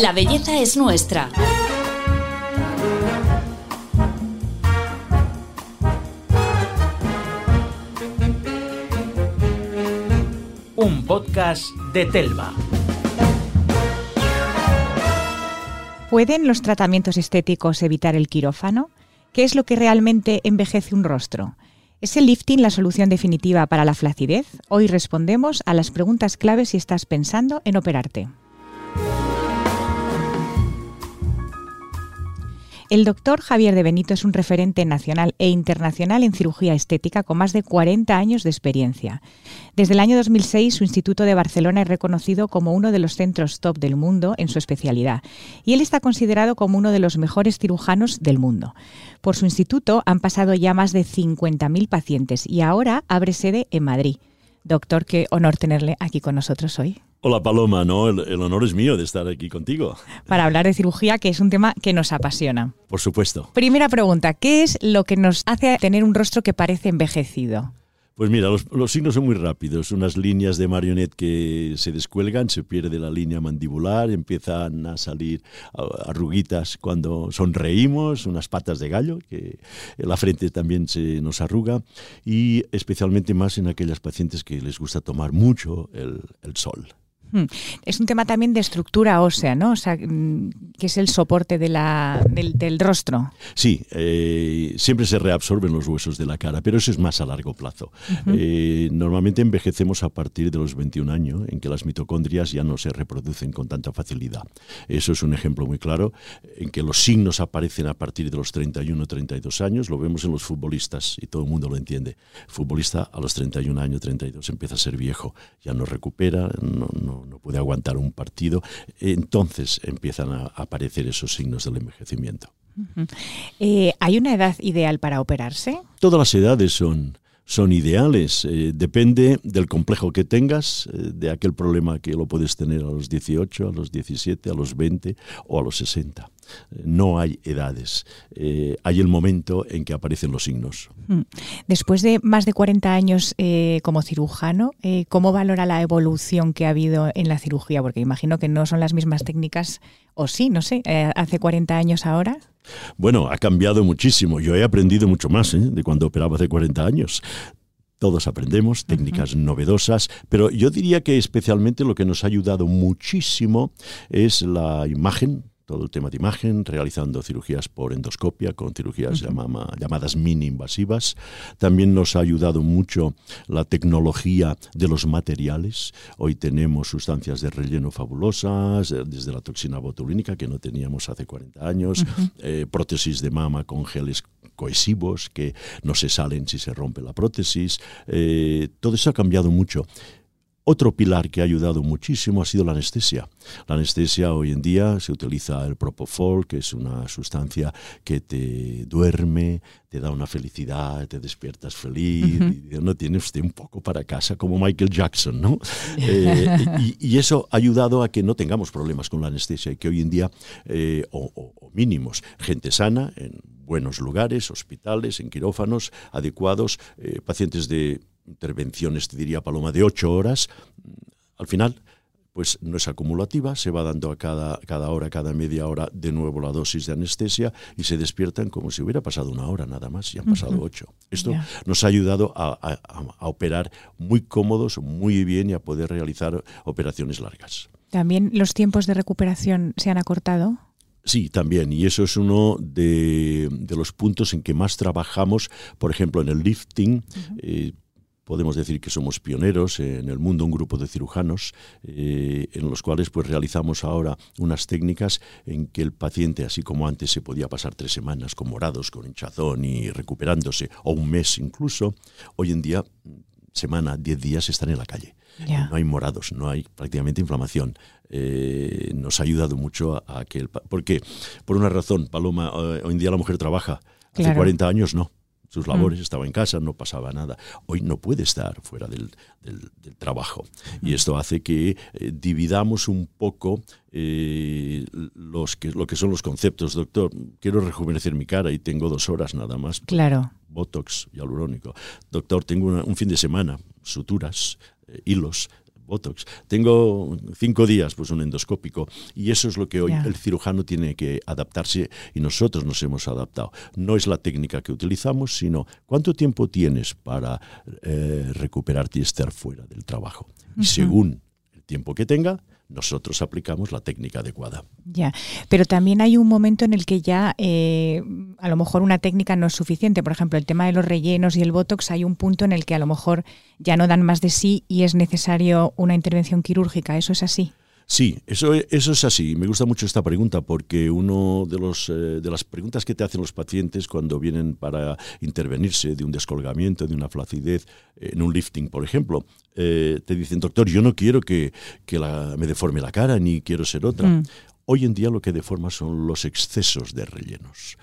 La belleza es nuestra. Un podcast de Telva. ¿Pueden los tratamientos estéticos evitar el quirófano? ¿Qué es lo que realmente envejece un rostro? ¿Es el lifting la solución definitiva para la flacidez? Hoy respondemos a las preguntas claves si estás pensando en operarte. El doctor Javier de Benito es un referente nacional e internacional en cirugía estética con más de 40 años de experiencia. Desde el año 2006 su Instituto de Barcelona es reconocido como uno de los centros top del mundo en su especialidad y él está considerado como uno de los mejores cirujanos del mundo. Por su instituto han pasado ya más de 50.000 pacientes y ahora abre sede en Madrid. Doctor, qué honor tenerle aquí con nosotros hoy. Hola Paloma, no, el, el, honor es mío de estar aquí contigo. Para hablar de cirugía, que es un tema que nos apasiona. Por supuesto. Primera pregunta, ¿qué es lo que nos hace tener un rostro que parece envejecido? Pues mira, los, los, signos son muy rápidos, unas líneas de marionette que se descuelgan, se pierde la línea mandibular, empiezan a salir arruguitas cuando sonreímos, unas patas de gallo, que la frente también se nos arruga, y especialmente más en aquellas pacientes que les gusta tomar mucho el, el sol. Hmm. Es un tema también de estructura ósea, ¿no? O sea, mm, que es el soporte de la, del, del, rostro. Sí, eh, siempre se reabsorben los huesos de la cara, pero eso es más a largo plazo. Uh -huh. eh, normalmente envejecemos a partir de los 21 años, en que las mitocondrias ya no se reproducen con tanta facilidad. Eso es un ejemplo muy claro, en que los signos aparecen a partir de los 31 o 32 años, lo vemos en los futbolistas y todo el mundo lo entiende. Futbolista a los 31 años, 32 empieza a ser viejo, ya no recupera, no, no no puede aguantar un partido, entonces empiezan a aparecer esos signos del envejecimiento. Uh -huh. eh, ¿Hay una edad ideal para operarse? Todas las edades son, son ideales. Eh, depende del complejo que tengas, eh, de aquel problema que lo puedes tener a los 18, a los 17, a los 20 o a los 60. No hay edades, eh, hay el momento en que aparecen los signos. Hmm. Después de más de 40 años eh, como cirujano, eh, ¿cómo valora la evolución que ha habido en la cirugía? Porque imagino que no son las mismas técnicas, o sí, no sé, hace 40 años ahora. Bueno, ha cambiado muchísimo. Yo he aprendido mucho más de cuando operaba hace 40 años. Todos aprendemos técnicas uh -huh. novedosas, pero yo diría que especialmente lo que nos ha ayudado muchísimo es la imagen, todo el tema de imagen, realizando cirugías por endoscopia, con cirugías uh -huh. llamadas mini invasivas. También nos ha ayudado mucho la tecnología de los materiales. Hoy tenemos sustancias de relleno fabulosas, desde la toxina botulínica que no teníamos hace 40 años, uh -huh. eh, prótesis de mama con geles cohesivos que no se salen si se rompe la prótesis. Eh, todo eso ha cambiado mucho. Otro pilar que ha ayudado muchísimo ha sido la anestesia. La anestesia hoy en día se utiliza el propofol, que es una sustancia que te duerme, te da una felicidad, te despiertas feliz, uh -huh. y no tiene usted un poco para casa como Michael Jackson, ¿no? eh, y, y, eso ha ayudado a que no tengamos problemas con la anestesia y que hoy en día, eh, o, o, o mínimos, gente sana en buenos lugares, hospitales, en quirófanos adecuados, eh, pacientes de intervenciones, te diría Paloma, de ocho horas, al final pues no es acumulativa, se va dando a cada, cada hora, cada media hora de nuevo la dosis de anestesia y se despiertan como si hubiera pasado una hora nada más y han pasado uh -huh. ocho. Esto yeah. nos ha ayudado a, a, a, operar muy cómodos, muy bien y a poder realizar operaciones largas. ¿También los tiempos de recuperación se han acortado? Sí, también. Y eso es uno de, de, los puntos en que más trabajamos, por ejemplo, en el lifting. Uh -huh. eh, podemos decir que somos pioneros en el mundo, un grupo de cirujanos, eh, en los cuales pues realizamos ahora unas técnicas en que el paciente, así como antes se podía pasar tres semanas con morados, con hinchazón y recuperándose, o un mes incluso, hoy en día, semana, diez días están en la calle. Yeah. No hay morados, no hay prácticamente inflamación. Eh, nos ha ayudado mucho a, a que... El, ¿Por qué? Por una razón, Paloma, eh, hoy en día la mujer trabaja. Hace 40 años no sus labores, mm. estaba en casa, no pasaba nada. Hoy no puede estar fuera del, del, del trabajo. Mm. Y esto hace que eh, dividamos un poco eh, los que, lo que son los conceptos. Doctor, quiero rejuvenecer mi cara y tengo dos horas nada más. Claro. Botox y alurónico. Doctor, tengo una, un fin de semana, suturas, eh, hilos, Botox. Tengo cinco días, pues un endoscópico. Y eso es lo que hoy el cirujano tiene que adaptarse y nosotros nos hemos adaptado. No es la técnica que utilizamos, sino cuánto tiempo tienes para eh, recuperarte y estar fuera del trabajo. Y según el tiempo que tenga, nosotros aplicamos la técnica adecuada. Ya, pero también hay un momento en el que ya eh, a lo mejor una técnica no es suficiente. Por ejemplo, el tema de los rellenos y el botox, hay un punto en el que a lo mejor ya no dan más de sí y es necesario una intervención quirúrgica. ¿Eso es así? Sí, eso, eso es así. Me gusta mucho esta pregunta porque uno de los eh, de las preguntas que te hacen los pacientes cuando vienen para intervenirse de un descolgamiento, de una flacidez, eh, en un lifting, por ejemplo, eh, te dicen, doctor, yo no quiero que, que la- me deforme la cara ni quiero ser otra. Mm. Hoy en día lo que deforma son los excesos de rellenos.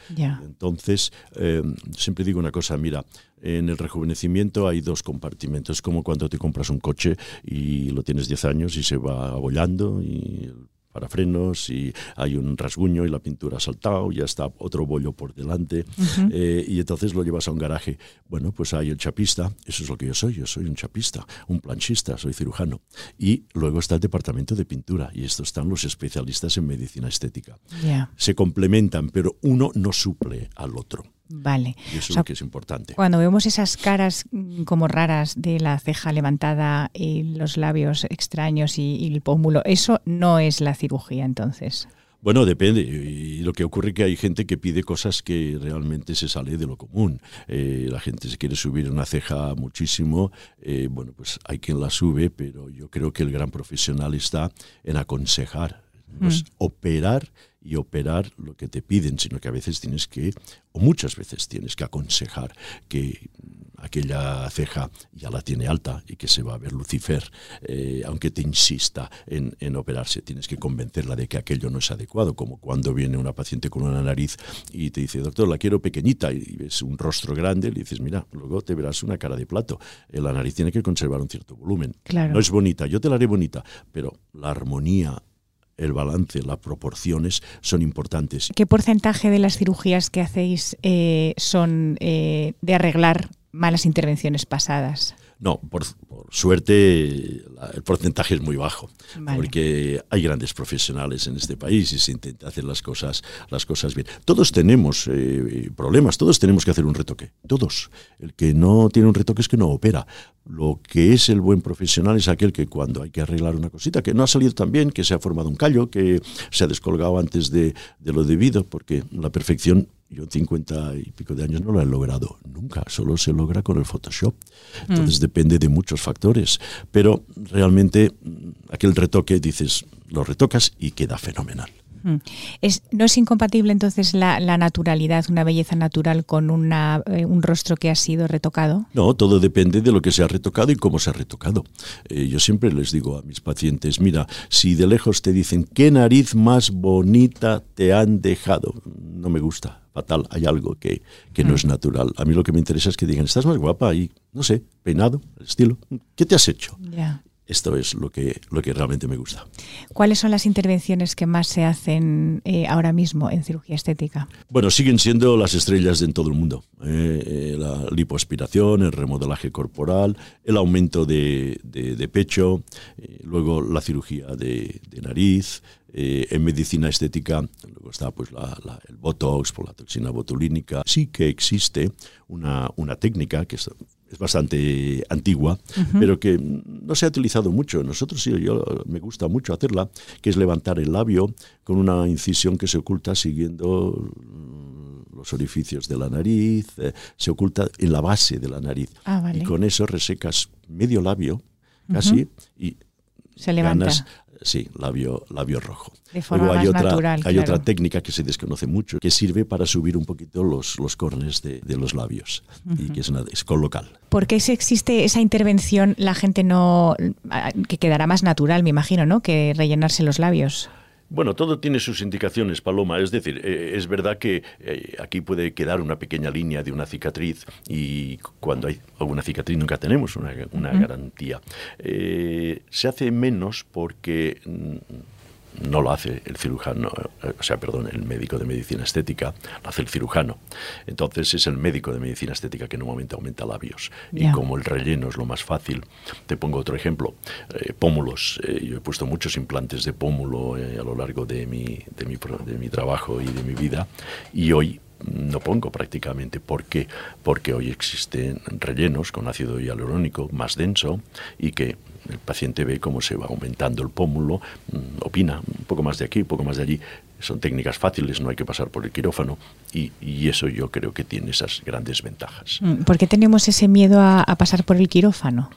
Entonces, eh, siempre digo una cosa, mira, en el rejuvenecimiento hay dos compartimentos, como cuando te compras un coche y lo tienes 10 años y se va abollando y para frenos y hay un rasguño y la pintura ha saltado, ya está otro bollo por delante eh, y entonces lo llevas a un garaje. Bueno, pues hay el chapista, eso es lo que yo soy, yo soy un chapista, un planchista, soy cirujano. Y luego está el departamento de pintura y estos están los especialistas en medicina estética se complementan, pero uno no suple al otro. Vale. Y eso O sea, que es importante. Cuando vemos esas caras mm, como raras de la ceja levantada y los labios extraños y, y el pómulo, eso no es la cirugía entonces. Bueno, depende. Y lo que ocurre es que hay gente que pide cosas que realmente se sale de lo común. Eh, la gente se quiere subir una ceja muchísimo. eh, bueno, pues hay quien la sube, pero yo creo que el gran profesional está en aconsejar. No es operar y operar lo que te piden, sino que a veces tienes que, o muchas veces tienes que aconsejar que aquella ceja ya la tiene alta y que se va a ver Lucifer, eh, aunque te insista en, en operarse, tienes que convencerla de que aquello no es adecuado, como cuando viene una paciente con una nariz y te dice, doctor, la quiero pequeñita, y ves un rostro grande, le dices, mira, luego te verás una cara de plato, Eh, la nariz tiene que conservar un cierto volumen. Claro. No es bonita, yo te la haré bonita, pero la armonía, el balance, las proporciones son importantes. ¿Qué porcentaje de las cirugías que hacéis eh, son eh, de arreglar malas intervenciones pasadas? No, por, por suerte la- el porcentaje es muy bajo, Vale. porque hay grandes profesionales en este país y se intenta hacer las cosas, las cosas bien. Todos tenemos eh, problemas, todos tenemos que hacer un retoque, todos. El que no tiene un retoque es que no opera. Lo que es el buen profesional es aquel que cuando hay que arreglar una cosita que no ha salido tan bien, que se ha formado un callo, que se ha descolgado antes de, de lo debido, porque la perfección yo en 50 y pico de años no lo he logrado nunca, solo se logra con el Photoshop. Entonces depende de muchos factores, pero realmente mm, aquel retoque dices, lo retocas y queda fenomenal. Mm. Es, ¿No es incompatible entonces la, la naturalidad, una belleza natural con una, eh, un rostro que ha sido retocado? No, todo depende de lo que se ha retocado y cómo se ha retocado. Eh, yo siempre les digo a mis pacientes, mira, si de lejos te dicen, ¿qué nariz más bonita te han dejado? No me gusta, fatal, hay algo que, que no es natural. A mí lo que me interesa es que digan, estás más guapa y, no sé, peinado, estilo, ¿qué te has hecho? Esto es lo que, lo que realmente me gusta. ¿Cuáles son las intervenciones que más se hacen eh, ahora mismo en cirugía estética? Bueno, siguen siendo las estrellas en todo el mundo. Eh, eh, la lipoaspiración, el remodelaje corporal, el aumento de, de- de pecho, luego la cirugía de, de nariz. en medicina estética, luego está pues la- la- el botox, por la toxina botulínica. Sí que existe una, una técnica que es, es bastante antigua, pero que no se ha utilizado mucho. Nosotros sí, yo me gusta mucho hacerla, que es levantar el labio con una incisión que se oculta siguiendo los orificios de la nariz, eh, se oculta en la base de la nariz. Ah, vale. Y con eso resecas medio labio, casi, y Se levanta. ganas, sí, labio, labio rojo. De forma Luego hay más otra, natural, hay claro. otra técnica que se desconoce mucho, que sirve para subir un poquito los, los cornes de, de los labios, y que es, una, es colocal. ¿Por qué si existe esa intervención la gente no... que quedará más natural, me imagino, ¿no? Que rellenarse los labios. Bueno, todo tiene sus indicaciones, Paloma. Es decir, eh, es verdad que eh, aquí puede quedar una pequeña línea de una cicatriz y cuando hay alguna cicatriz nunca tenemos una, una garantía. Eh, se hace menos porque mm, no lo hace el cirujano, eh, o sea, perdón, el médico de medicina estética, lo hace el cirujano. Entonces es el médico de medicina estética que en un momento aumenta labios. Y como el relleno es lo más fácil, te pongo otro ejemplo, eh, pómulos. Eh, yo he puesto muchos implantes de pómulo a lo largo de mi, de, mi, de mi trabajo y de mi vida y hoy no pongo prácticamente. ¿Por qué? Porque hoy existen rellenos con ácido hialurónico más denso y que el paciente ve cómo se va aumentando el pómulo, mm, opina un poco más de aquí, un poco más de allí. Son técnicas fáciles, no hay que pasar por el quirófano y, eso yo creo que tiene esas grandes ventajas. Mm, ¿Por qué tenemos ese miedo a, pasar por el quirófano?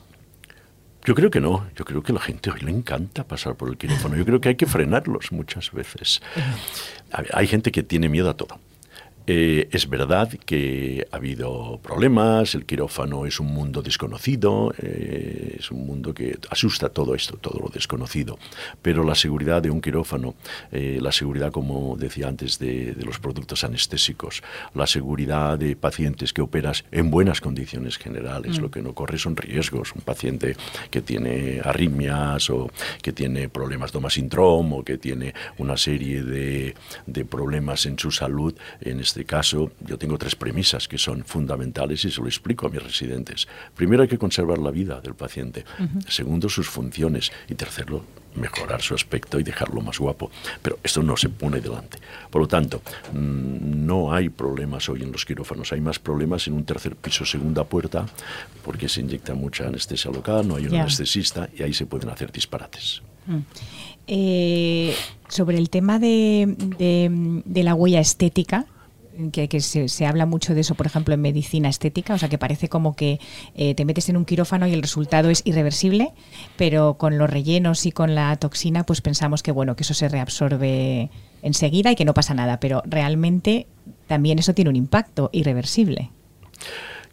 Yo creo que no, yo creo que a la gente hoy le encanta pasar por el quirófano, yo creo que hay que frenarlos muchas veces. Hay gente que tiene miedo a todo. Eh, es verdad que ha habido problemas, el quirófano es un mundo desconocido, eh, es un mundo que asusta todo esto, todo lo desconocido, pero la seguridad de un quirófano, eh, la seguridad, como decía antes, de, los productos anestésicos, la seguridad de pacientes que operas en buenas condiciones generales, mm. lo que no corre son riesgos, un paciente que tiene arritmias o que tiene problemas de o que tiene una serie de, de problemas en su salud, en este este caso, yo tengo tres premisas que son fundamentales y se lo explico a mis residentes. Primero, hay que conservar la vida del paciente. Segundo, sus funciones. Y tercero, mejorar su aspecto y dejarlo más guapo. Pero esto no se pone delante. Por lo tanto, mm, no hay problemas hoy en los quirófanos. Hay más problemas en un tercer piso, segunda puerta, porque se inyecta mucha anestesia local, no hay un anestesista y ahí se pueden hacer disparates. Mm. Eh, sobre el tema de, de la huella estética, que, se, habla mucho de eso, por ejemplo, en medicina estética, o sea, que parece como que eh, te metes en un quirófano y el resultado es irreversible, pero con los rellenos y con la toxina, pues pensamos que bueno, que eso se reabsorbe enseguida y que no pasa nada, pero realmente también eso tiene un impacto irreversible.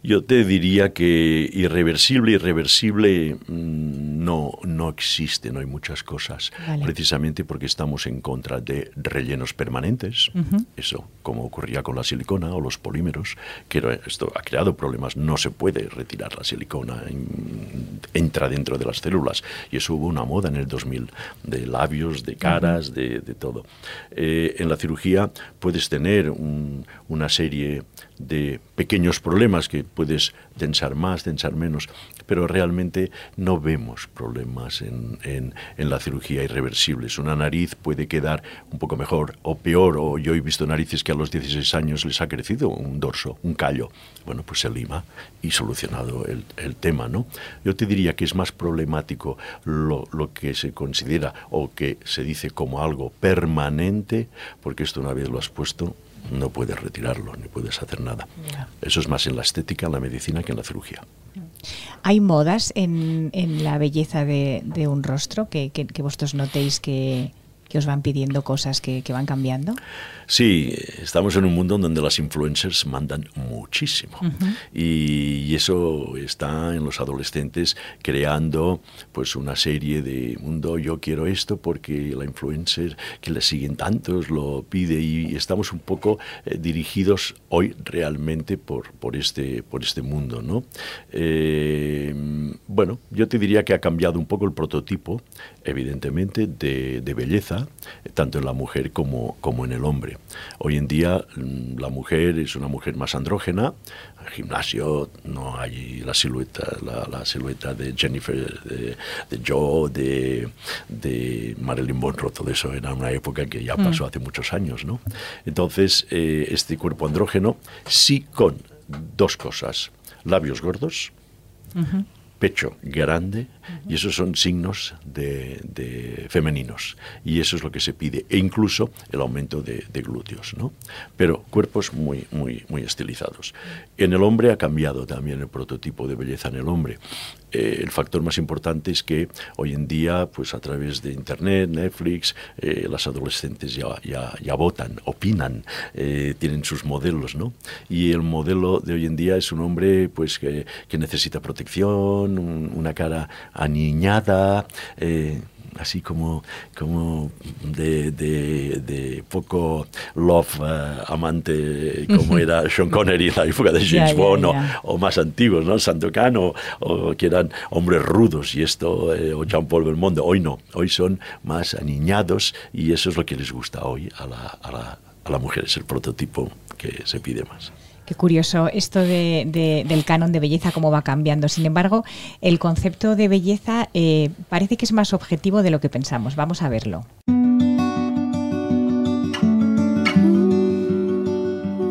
Yo te diría que irreversible, irreversible mm, no, no existe, no hay muchas cosas, precisamente porque estamos en contra de rellenos permanentes, eso como ocurría con la silicona o los polímeros, que esto ha creado problemas, no se puede retirar la silicona, entra dentro de las células, y eso hubo una moda en el 2000, de labios, de caras, de, todo. Eh, en la cirugía puedes tener una serie de pequeños problemas que puedes tensar más, tensar menos, pero realmente no vemos problemas en, en, la cirugía irreversibles. Una nariz puede quedar un poco mejor o peor, o yo he visto narices que a los 16 años les ha crecido un dorso, un callo. Bueno, pues se lima y solucionado el, el tema, ¿no? Yo te diría que es más problemático lo, lo que se considera o que se dice como algo permanente, porque esto una vez lo has puesto, no puedes retirarlo, ni puedes hacer nada. Eso es más en la estética, en la medicina que en la cirugía. ¿Hay modas en, en la belleza de, de un rostro que, que, que vosotros notéis que, que os van pidiendo cosas que, que, van cambiando? Sí, estamos en un mundo donde las influencers mandan muchísimo y, eso está en los adolescentes creando pues una serie de mundo yo quiero esto porque la influencer que le siguen tantos lo pide y estamos un poco eh, dirigidos hoy realmente por, por, este, por este mundo, ¿no? Eh, bueno, yo te diría que ha cambiado un poco el prototipo, evidentemente, de, de belleza, tanto en la mujer como, como en el hombre. Hoy en día mm, la mujer es una mujer más andrógena, en el gimnasio no hay la silueta, la, silueta de Jennifer, de, Joe, de, de, Marilyn Monroe, todo eso era una época que ya pasó mm. hace muchos años, ¿no? Entonces, eh, este cuerpo andrógeno sí con dos cosas, labios gordos, pecho grande y esos son signos de, femeninos y eso es lo que se pide e incluso el aumento de, glúteos no pero cuerpos muy muy muy estilizados. En el hombre ha cambiado también el prototipo de belleza en el hombre. Eh, el factor más importante es que hoy en día pues a través de internet Netflix eh, las adolescentes ya, ya, votan opinan eh, tienen sus modelos no y el modelo de hoy en día es un hombre pues que, necesita protección una cara aniñada, eh, así como, como de, de, poco love eh, amante, como era Sean Connery en la época de James Bond, O, más antiguos, ¿no? Sandokan, o, que eran hombres rudos, y esto, eh, o Jean-Paul Belmondo. Hoy no, hoy son más aniñados, y eso es lo que les gusta hoy a la, a la, a la mujer, es el prototipo que se pide más. Qué curioso esto de, del canon de belleza, cómo va cambiando. Sin embargo, el concepto de belleza eh, parece que es más objetivo de lo que pensamos. Vamos a verlo.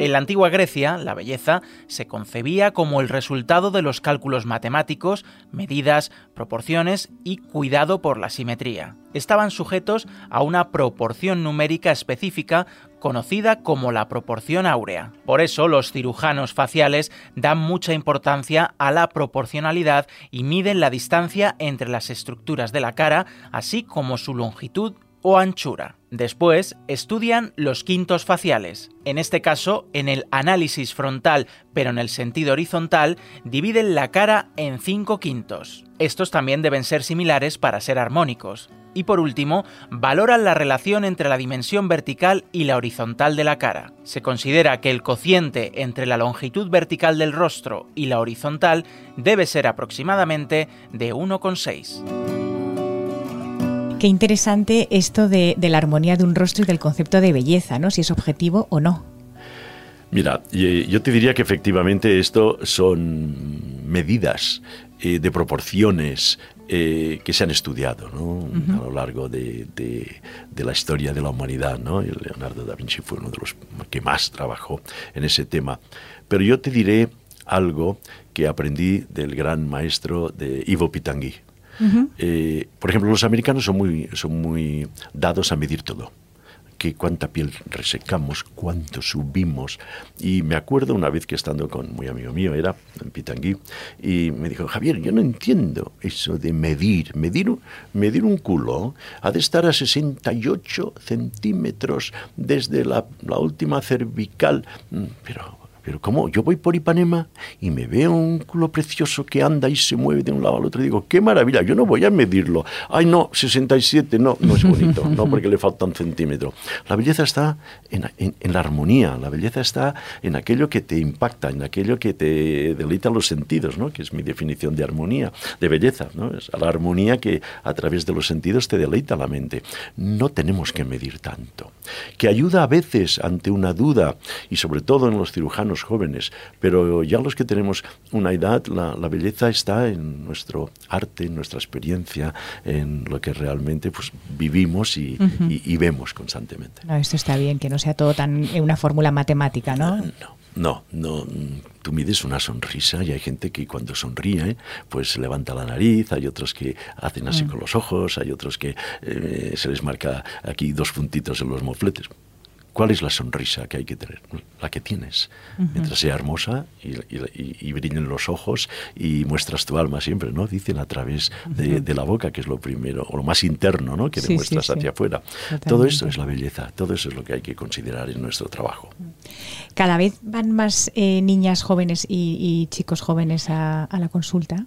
En la antigua Grecia, la belleza se concebía como el resultado de los cálculos matemáticos, medidas, proporciones y cuidado por la simetría. Estaban sujetos a una proporción numérica específica conocida como la proporción áurea. Por eso los cirujanos faciales dan mucha importancia a la proporcionalidad y miden la distancia entre las estructuras de la cara, así como su longitud o anchura. Después estudian los quintos faciales. En este caso, en el análisis frontal, pero en el sentido horizontal, dividen la cara en cinco quintos. Estos también deben ser similares para ser armónicos. Y por último, valoran la relación entre la dimensión vertical y la horizontal de la cara. Se considera que el cociente entre la longitud vertical del rostro y la horizontal debe ser aproximadamente de 1,6. Qué interesante esto de, la armonía de un rostro y del concepto de belleza, ¿no? Si es objetivo o no. Mira, yo te diría que efectivamente esto son medidas eh, de proporciones eh, que se han estudiado a lo largo de, la historia de la humanidad. ¿no? Leonardo da Vinci fue uno de los que más trabajó en ese tema. Pero yo te diré algo que aprendí del gran maestro de Ivo Pitangui. Eh, por ejemplo, los americanos son muy, son muy dados a medir todo que cuánta piel resecamos, cuánto subimos. Y me acuerdo una vez que estando con muy amigo mío, era en Pitangui, y me dijo, Javier, yo no entiendo eso de medir. Medir, medir un culo ha de estar a 68 centímetros desde la, la última cervical. Mm, pero pero ¿cómo? Yo voy por Ipanema y me veo un culo precioso que anda y se mueve de un lado al otro y digo, qué maravilla, yo no voy a medirlo. Ay, no, 67, no, no es bonito, no porque le falta un centímetro. La belleza está en, en, la armonía, la belleza está en aquello que te impacta, en aquello que te deleita los sentidos, ¿no? que es mi definición de armonía, de belleza. ¿no? Es la armonía que a través de los sentidos te deleita la mente. No tenemos que medir tanto. Que ayuda a veces ante una duda, y sobre todo en los cirujanos, jóvenes, pero ya los que tenemos una edad, la, belleza está en nuestro arte, en nuestra experiencia, en lo que realmente pues, vivimos y, vemos constantemente. No, esto está bien, que no sea todo tan una fórmula matemática, ¿no? No. No, no, tú mides una sonrisa y hay gente que cuando sonríe pues levanta la nariz, hay otros que hacen así mm. con los ojos, hay otros que eh, se les marca aquí dos puntitos en los mofletes. ¿Cuál es la sonrisa que hay que tener? La que tienes. Mientras sea hermosa y, brillen los ojos y muestras tu alma siempre, ¿no? Dicen a través de, la boca, que es lo primero, o lo más interno, ¿no? Que demuestras hacia afuera. Todo eso es la belleza, todo eso es lo que hay que considerar en nuestro trabajo. ¿Cada vez van más eh, niñas jóvenes y, chicos jóvenes a, a la consulta?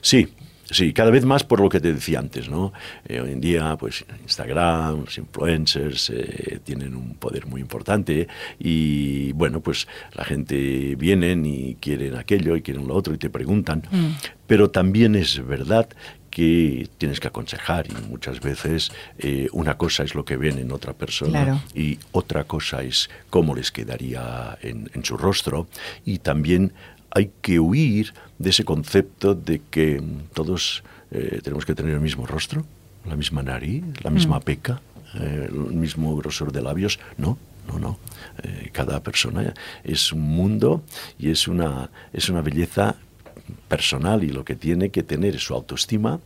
Sí, Sí, cada vez más por lo que te decía antes, ¿no? Eh, hoy en día, pues Instagram, los influencers eh, tienen un poder muy importante y, bueno, pues la gente viene y quieren aquello y quieren lo otro y te preguntan. Mm. Pero también es verdad que tienes que aconsejar y muchas veces eh, una cosa es lo que ven en otra persona y otra cosa es cómo les quedaría en, en su rostro y también hay que huir de ese concepto de que todos eh, tenemos que tener el mismo rostro, la misma nariz, la misma mm. peca, eh, el mismo grosor de labios. No, no, no. Eh, cada persona es un mundo y es una, es una belleza personal y lo que tiene que tener es su autoestima,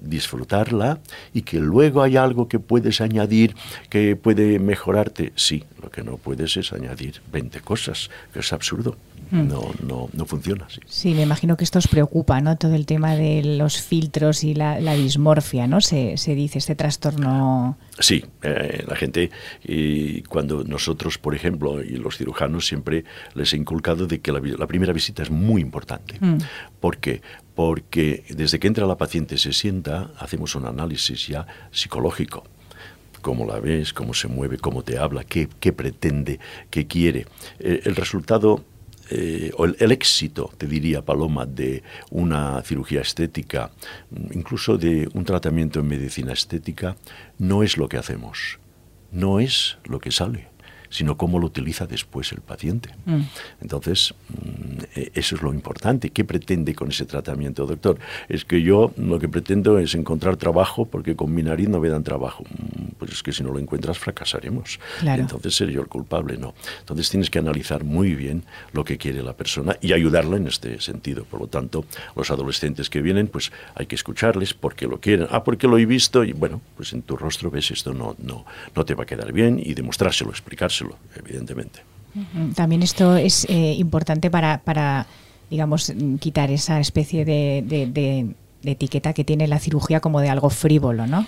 disfrutarla y que luego hay algo que puedes añadir que puede mejorarte. Sí, lo que no puedes es añadir 20 cosas, que es absurdo. Mm. no, no, no funciona así. Sí, me imagino que esto os preocupa, ¿no? Todo el tema de los filtros y la, dismorfia, ¿no? Se, se, dice, este trastorno. Sí, eh, la gente, y cuando nosotros, por ejemplo, y los cirujanos siempre les he inculcado de que la, primera visita es muy importante. Mm. ¿Por qué? porque desde que entra la paciente se sienta, hacemos un análisis ya psicológico cómo la ves, cómo se mueve, cómo te habla, qué, pretende, qué quiere. Eh, el resultado eh, o el, éxito, te diría Paloma, de una cirugía estética, incluso de un tratamiento en medicina estética, no es lo que hacemos, no es lo que sale sino cómo lo utiliza después el paciente. Mm. Entonces, mm, e, eso es lo importante. ¿Qué pretende con ese tratamiento, doctor? Es que yo lo que pretendo es encontrar trabajo porque con mi nariz no me dan trabajo. Mm, pues es que si no lo encuentras fracasaremos. Entonces seré yo el culpable, no. Entonces tienes que analizar muy bien lo que quiere la persona y ayudarla en este sentido. Por lo tanto, los adolescentes que vienen, pues hay que escucharles porque lo quieren. Ah, porque lo he visto y bueno, pues en tu rostro ves esto no, no, no te va a quedar bien y demostrárselo, explicárselo evidentemente. También esto es eh, importante para, para, digamos, quitar esa especie de, etiqueta que tiene la cirugía como de algo frívolo, ¿no?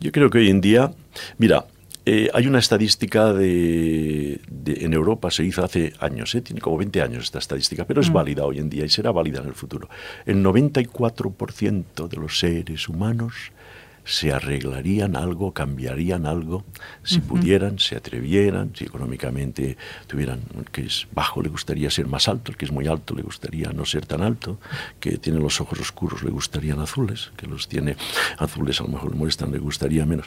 Yo creo que hoy en día, mira, eh, hay una estadística de, en Europa, se hizo hace años, eh, tiene como 20 años esta estadística, pero es mm. válida hoy en día y será válida en el futuro. El 94% de los seres humanos se arreglarían algo, cambiarían algo, si pudieran, se atrevieran, si económicamente tuvieran, que es bajo le gustaría ser más alto, el que es muy alto le gustaría no ser tan alto, que tiene los ojos oscuros le gustarían azules, que los tiene azules a lo mejor le molestan, le gustaría menos.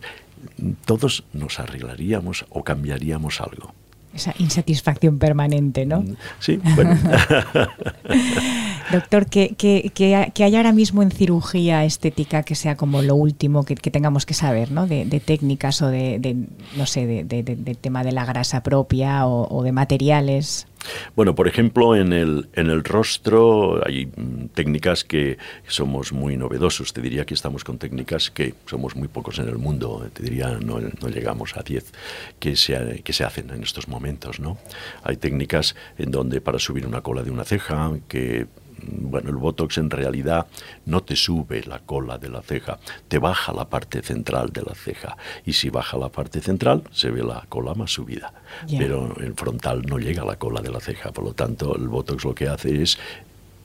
Todos nos arreglaríamos o cambiaríamos algo. Esa insatisfacción permanente, ¿no? Sí, bueno. Doctor, ¿qué, qué, hay ahora mismo en cirugía estética que sea como lo último que, tengamos que saber, ¿no? De, técnicas o de, no sé, de, tema de la grasa propia o, de materiales. Bueno, por ejemplo, en el, en el rostro hay técnicas que somos muy novedosos. Te diría que estamos con técnicas que somos muy pocos en el mundo. Te diría, no, no llegamos a 10 que se, que se hacen en estos momentos, ¿no? Hay técnicas en donde para subir una cola de una ceja, que bueno, el Botox en realidad no te sube la cola de la ceja, te baja la parte central de la ceja. Y si baja la parte central, se ve la cola más subida. Pero el frontal no llega a la cola de la ceja. Por lo tanto, el Botox lo que hace es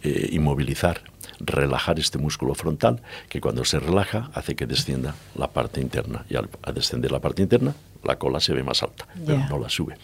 eh, inmovilizar, relajar este músculo frontal, que cuando se relaja hace que descienda la parte interna. Y al, descender la parte interna, la cola se ve más alta, pero no la sube.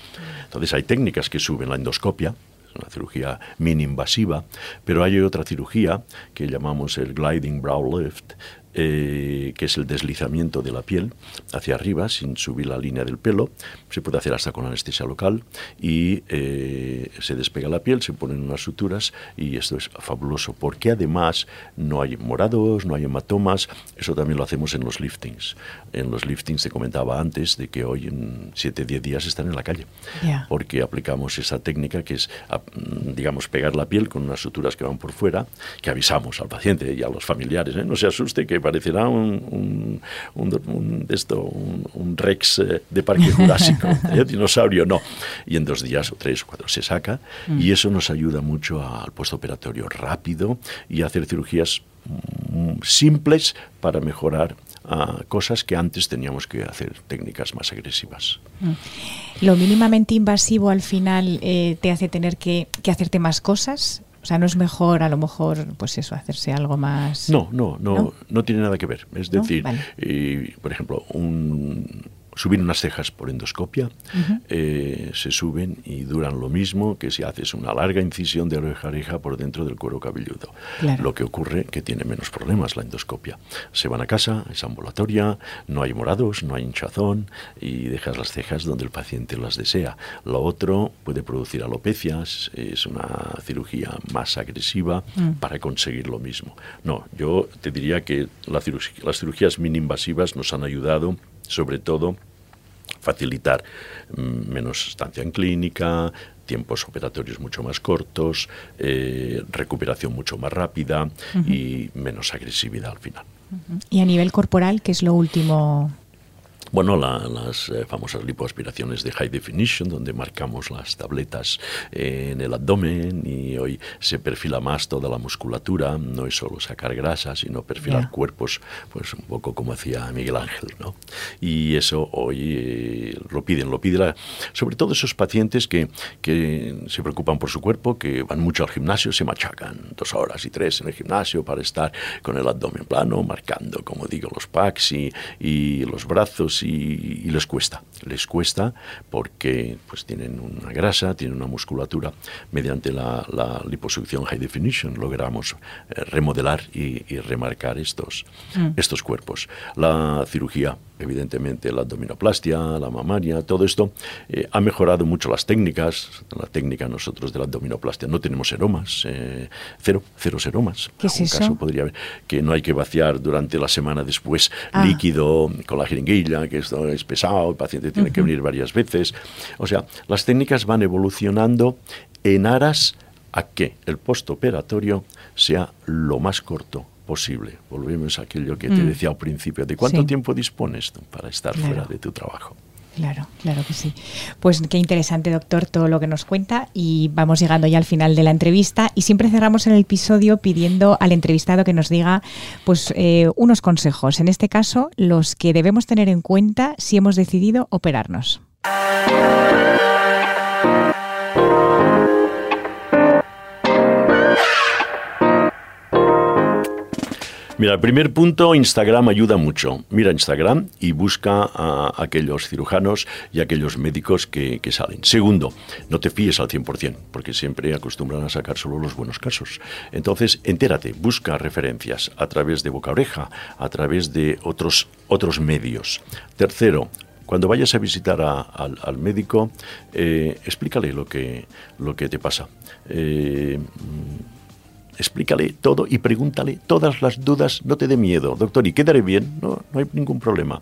Entonces hay técnicas que suben la endoscopia, una cirugía mini-invasiva, pero hay otra cirugía que llamamos el gliding brow lift, eh, que es el deslizamiento de la piel hacia arriba sin subir la línea del pelo. Se puede hacer hasta con anestesia local y eh, se despega la piel, se ponen unas suturas y esto es fabuloso porque además no hay morados, no hay hematomas. Eso también lo hacemos en los liftings. En los liftings te comentaba antes de que hoy en 7-10 días están en la calle porque aplicamos esa técnica que es, digamos, pegar la piel con unas suturas que van por fuera, que avisamos al paciente y a los familiares, ¿eh? no se asuste que parecerá un, un, esto, un, rex eh, de parque jurásico, ¿eh? dinosaurio, no. Y en dos días o tres o cuatro se saca y mm. eso nos ayuda mucho al puesto operatorio rápido y a hacer cirugías mm, simples para mejorar ah, cosas que antes teníamos que hacer técnicas más agresivas. Mm. ¿Lo mínimamente invasivo al final eh, te hace tener que, que hacerte más cosas? O sea, no es mejor a lo mejor, pues eso, hacerse algo más. No, no, no, no, tiene nada que ver. Es decir, eh, por ejemplo, un, subir unas cejas por endoscopia, eh, se suben y duran lo mismo que si haces una larga incisión de oreja a oreja por dentro del cuero cabelludo. Lo que ocurre que tiene menos problemas la endoscopia. Se van a casa, es ambulatoria, no hay morados, no hay hinchazón y dejas las cejas donde el paciente las desea. Lo otro puede producir alopecias, es una cirugía más agresiva mm. para conseguir lo mismo. No, yo te diría que las cirugías mini-invasivas nos han ayudado sobre todo facilitar mm, menos estancia en clínica, tiempos operatorios mucho más cortos, eh, recuperación mucho más rápida y menos agresividad al final. Y a nivel corporal, ¿qué es lo último Bueno, las eh, famosas lipoaspiraciones de high definition, donde marcamos las tabletas eh, en el abdomen y hoy se perfila más toda la musculatura, no es solo sacar grasa, sino perfilar cuerpos, pues un poco como hacía Miguel Ángel, ¿no? Y eso hoy eh, lo piden, lo piden sobre todo esos pacientes que, que se preocupan por su cuerpo, que van mucho al gimnasio, se machacan dos horas y tres en el gimnasio para estar con el abdomen plano, marcando, como digo, los packs y, y los brazos y, les cuesta. Les cuesta porque pues, tienen una grasa, tienen una musculatura. Mediante la, liposucción high definition logramos eh, remodelar y, remarcar estos, mm. estos cuerpos. La cirugía evidentemente la abdominoplastia, la mamaria, todo esto eh, ha mejorado mucho las técnicas. La técnica nosotros de la abdominoplastia no tenemos seromas, eh, cero, cero seromas. ¿Qué es eso? caso podría haber que no hay que vaciar durante la semana después ah. líquido con la jeringuilla, que esto es pesado, el paciente tiene que venir varias veces. O sea, las técnicas van evolucionando en aras a que el postoperatorio sea lo más corto posible. Volvemos a aquello que te mm. decía al principio, ¿de cuánto tiempo dispones para estar fuera de tu trabajo? Claro, claro que sí. Pues qué interesante, doctor, todo lo que nos cuenta y vamos llegando ya al final de la entrevista y siempre cerramos el episodio pidiendo al entrevistado que nos diga pues eh, unos consejos, en este caso los que debemos tener en cuenta si hemos decidido operarnos. Mira, el primer punto, Instagram ayuda mucho. Mira Instagram y busca a aquellos cirujanos y aquellos médicos que, salen. Segundo, no te fíes al 100%, porque siempre acostumbran a sacar solo los buenos casos. Entonces, entérate, busca referencias a través de boca oreja, a través de otros, otros medios. Tercero, cuando vayas a visitar al, médico, eh, explícale lo que, lo que te pasa. Eh, explícale todo y pregúntale todas las dudas, no te dé miedo, doctor, ¿y quedaré bien? No, no hay ningún problema.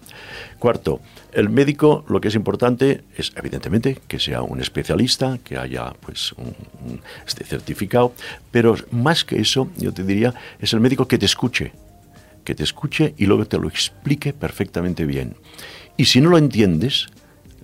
Cuarto, el médico lo que es importante es evidentemente que sea un especialista, que haya pues un, este certificado, pero más que eso, yo te diría, es el médico que te escuche, que te escuche y luego te lo explique perfectamente bien. Y si no lo entiendes,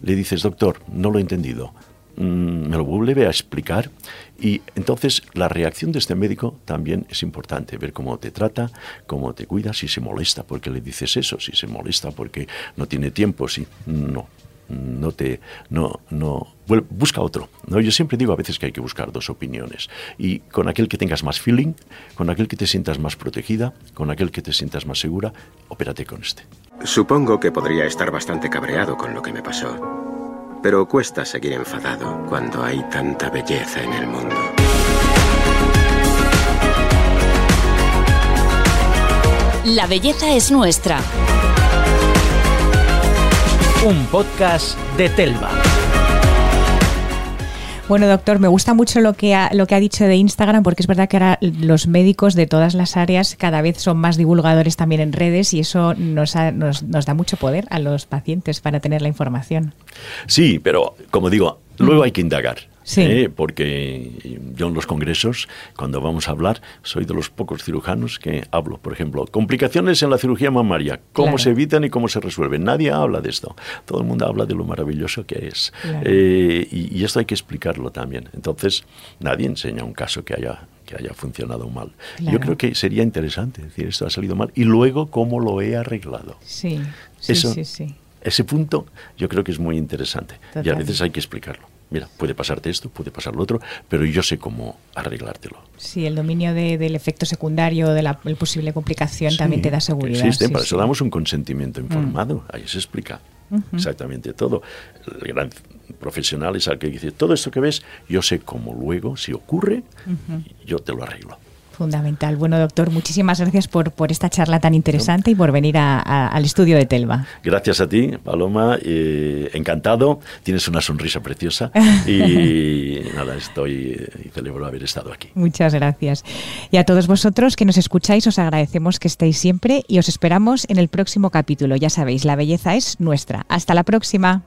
le dices, doctor, no lo he entendido, me lo vuelve a explicar. Y entonces la reacción de este médico también es importante, ver cómo te trata, cómo te cuida, si se molesta porque le dices eso, si se molesta porque no tiene tiempo, si no, no te no no busca otro no yo siempre digo a veces que hay que buscar dos opiniones. Y con aquel que tengas más feeling con aquel que te sientas más protegida con aquel que te sientas más segura opérate con este. Supongo que podría estar bastante cabreado con lo que me pasó pero cuesta seguir enfadado cuando hay tanta belleza en el mundo. La belleza es nuestra. Un podcast de Telva. Bueno, doctor, me gusta mucho lo que, ha, lo que ha dicho de Instagram, porque es verdad que ahora los médicos de todas las áreas cada vez son más divulgadores también en redes y eso nos, nos, nos da mucho poder a los pacientes para tener la información. Sí, pero como digo, luego hay que indagar. Sí. ¿eh? porque yo en los congresos, cuando vamos a hablar, soy de los pocos cirujanos que hablo. Por ejemplo, complicaciones en la cirugía mamaria, cómo se evitan y cómo se resuelven. Nadie habla de esto. Todo el mundo habla de lo maravilloso que es. Eh, y, esto hay que explicarlo también. Entonces, nadie enseña un caso que haya que haya funcionado mal. Yo creo que sería interesante decir esto ha salido mal y luego cómo lo he arreglado. Sí, sí, sí, sí. Ese punto yo creo que es muy interesante y a veces hay que explicarlo mira, puede pasarte esto, puede pasar lo otro, pero yo sé cómo arreglártelo. Sí, el dominio del efecto secundario, de la posible complicación también te da seguridad. Existe, para eso damos un consentimiento mm. informado, ahí se explica exactamente todo. El gran profesional es al que dice, todo esto que ves, yo sé cómo luego, si ocurre, yo te lo arreglo. Fundamental. Bueno, doctor, muchísimas gracias por, por esta charla tan interesante y por venir al estudio de Telva. Gracias a ti, Paloma. Eh, encantado. Tienes una sonrisa preciosa y nada, estoy y celebro haber estado aquí. Muchas gracias. Y a todos vosotros que nos escucháis, os agradecemos que estéis siempre y os esperamos en el próximo capítulo. Ya sabéis, la belleza es nuestra. Hasta la próxima.